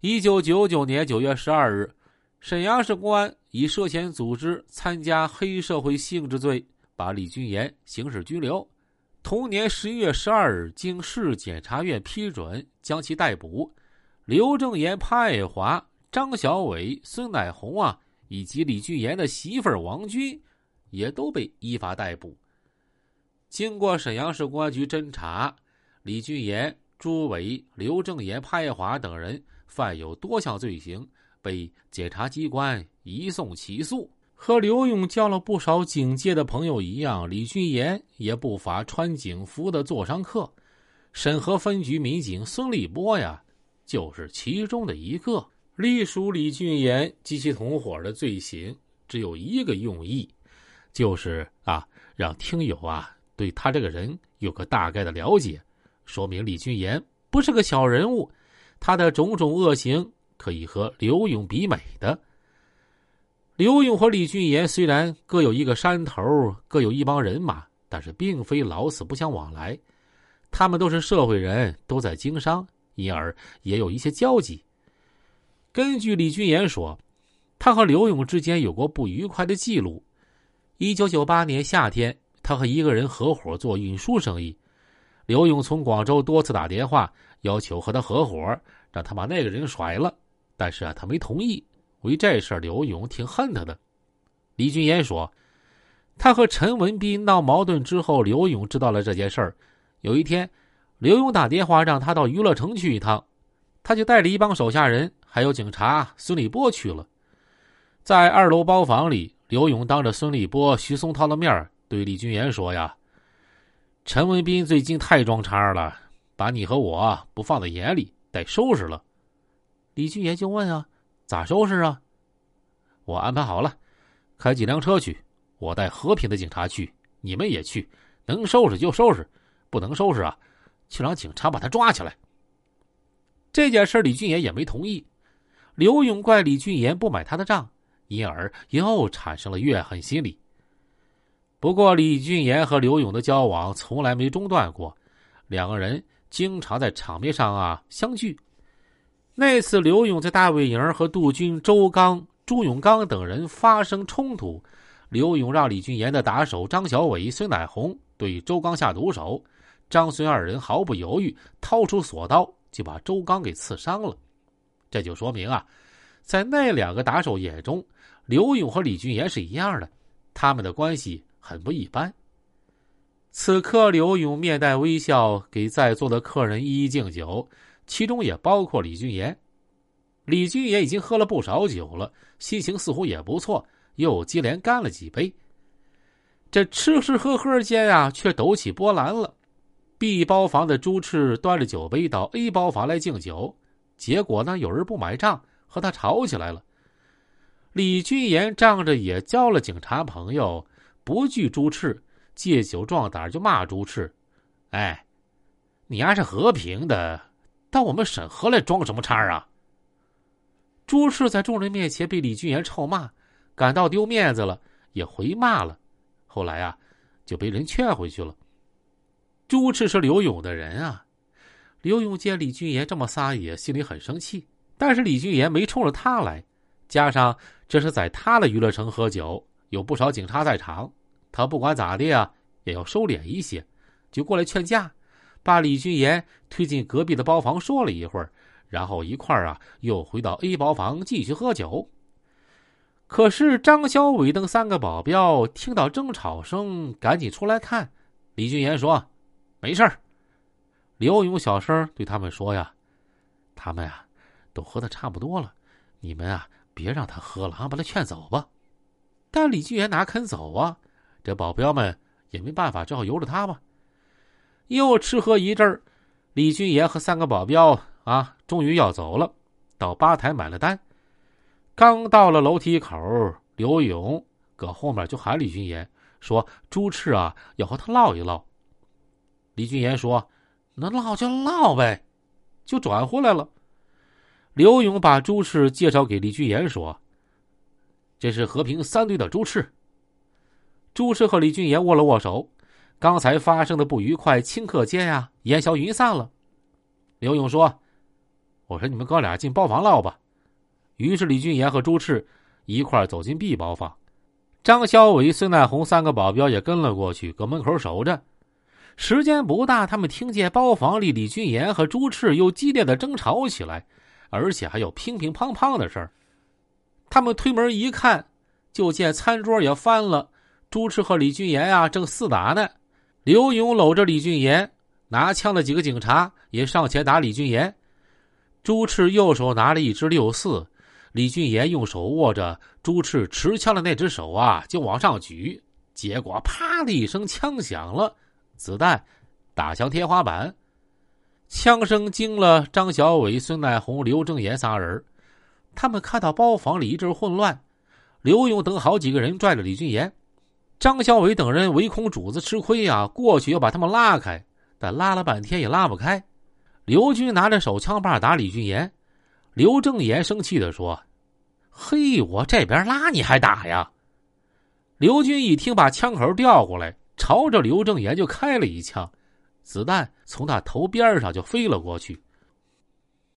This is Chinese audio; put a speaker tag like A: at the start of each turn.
A: 一九九九年九月十二日，沈阳市公安以涉嫌组织参加黑社会性质罪，把李俊岩刑事拘留。同年十一月十二日，经市检察院批准，将其逮捕。刘正岩、潘爱华、张小伟、孙乃红啊，以及李俊岩的媳妇王军，也都被依法逮捕。经过沈阳市公安局侦查，李俊岩、朱伟、刘正岩、潘爱华等人犯有多项罪行，被检察机关移送起诉。和刘勇交了不少警界的朋友一样，李俊岩也不乏穿警服的座上客。沈河分局民警孙立波呀，就是其中的一个。隶属李俊岩及其同伙的罪行只有一个用意，就是啊，让听友啊对他这个人有个大概的了解，说明李俊岩不是个小人物，他的种种恶行可以和刘勇比美的。刘勇和李俊岩虽然各有一个山头，各有一帮人马，但是并非老死不相往来。他们都是社会人，都在经商，因而也有一些交集。根据李俊岩说，他和刘勇之间有过不愉快的记录。一九九八年夏天，他和一个人合伙做运输生意，刘勇从广州多次打电话要求和他合伙，让他把那个人甩了，但是啊，他没同意。为这事刘勇挺恨他的。李俊岩说，他和陈文斌闹矛盾之后，刘勇知道了这件事儿。有一天，刘勇打电话让他到娱乐城去一趟，他就带着一帮手下人，还有警察孙立波去了。在二楼包房里，刘勇当着孙立波、徐松涛的面对李俊岩说：“呀，陈文斌最近太装叉了，把你和我不放在眼里，得收拾了。”李俊岩就问啊。咋收拾啊？我安排好了，开几辆车去，我带和平的警察去，你们也去，能收拾就收拾，不能收拾啊，就让警察把他抓起来。这件事李俊岩也没同意，刘勇怪李俊岩不买他的账，因而又产生了怨恨心理。不过李俊岩和刘勇的交往从来没中断过，两个人经常在场面上啊相聚。那次，刘勇在大卫营和杜军、周刚、朱永刚等人发生冲突，刘勇让李俊岩的打手张小伟、孙乃红对周刚下毒手，张孙二人毫不犹豫掏出锁刀就把周刚给刺伤了。这就说明啊，在那两个打手眼中，刘勇和李俊岩是一样的，他们的关系很不一般。此刻，刘勇面带微笑给在座的客人一一敬酒。其中也包括李俊岩，李俊岩已经喝了不少酒了，心情似乎也不错，又接连干了几杯。这吃吃喝喝间啊，却抖起波澜了。B 包房的朱赤端着酒杯到 A 包房来敬酒，结果呢，有人不买账，和他吵起来了。李俊岩仗着也交了警察朋友，不惧朱赤，借酒壮胆就骂朱赤：“哎，你丫是和平的。”到我们审核来装什么叉啊？朱赤在众人面前被李俊岩臭骂，感到丢面子了，也回骂了。后来啊，就被人劝回去了。朱赤是刘勇的人啊，刘勇见李俊岩这么撒野，心里很生气。但是李俊岩没冲着他来，加上这是在他的娱乐城喝酒，有不少警察在场，他不管咋的啊，也要收敛一些，就过来劝架。把李俊岩推进隔壁的包房说了一会儿，然后一块儿啊又回到 A 包房继续喝酒。可是张小伟等三个保镖听到争吵声，赶紧出来看。李俊岩说：“没事儿。”刘勇小声对他们说：“呀，他们呀都喝的差不多了，你们啊别让他喝了啊，把他劝走吧。”但李俊岩哪肯走啊？这保镖们也没办法，只好由着他吧。又吃喝一阵儿，李俊岩和三个保镖啊，终于要走了。到吧台买了单，刚到了楼梯口，刘勇搁后面就喊李俊岩说：“朱赤啊，要和他唠一唠。”李俊岩说：“那唠就唠呗。”就转回来了。刘勇把朱赤介绍给李俊岩说：“这是和平三队的朱赤。”朱赤和李俊岩握了握手。刚才发生的不愉快，顷刻间呀烟消云散了。刘勇说：“我说你们哥俩进包房唠吧。于是李俊岩和朱赤一块走进 B 包房，张小伟、孙乃红三个保镖也跟了过去，搁门口守着。时间不大，他们听见包房里李俊岩和朱赤又激烈的争吵起来，而且还有乒乒乓乓的事儿。他们推门一看，就见餐桌也翻了，朱赤和李俊岩啊正厮打呢。刘勇搂着李俊岩，拿枪的几个警察也上前打李俊岩。朱赤右手拿了一支六四，李俊岩用手握着朱赤持枪的那只手啊，就往上举，结果啪的一声，枪响了。子弹打向天花板，枪声惊了张小伟、孙乃红、刘正言仨人。他们看到包房里一阵混乱，刘勇等好几个人拽着李俊岩，张小伟等人唯恐主子吃亏呀，过去要把他们拉开，但拉了半天也拉不开。刘军拿着手枪把打李俊岩，刘正言生气的说：“嘿，我这边拉你还打呀？”刘军一听，把枪口调过来。朝着刘正言就开了一枪，子弹从他头边上就飞了过去。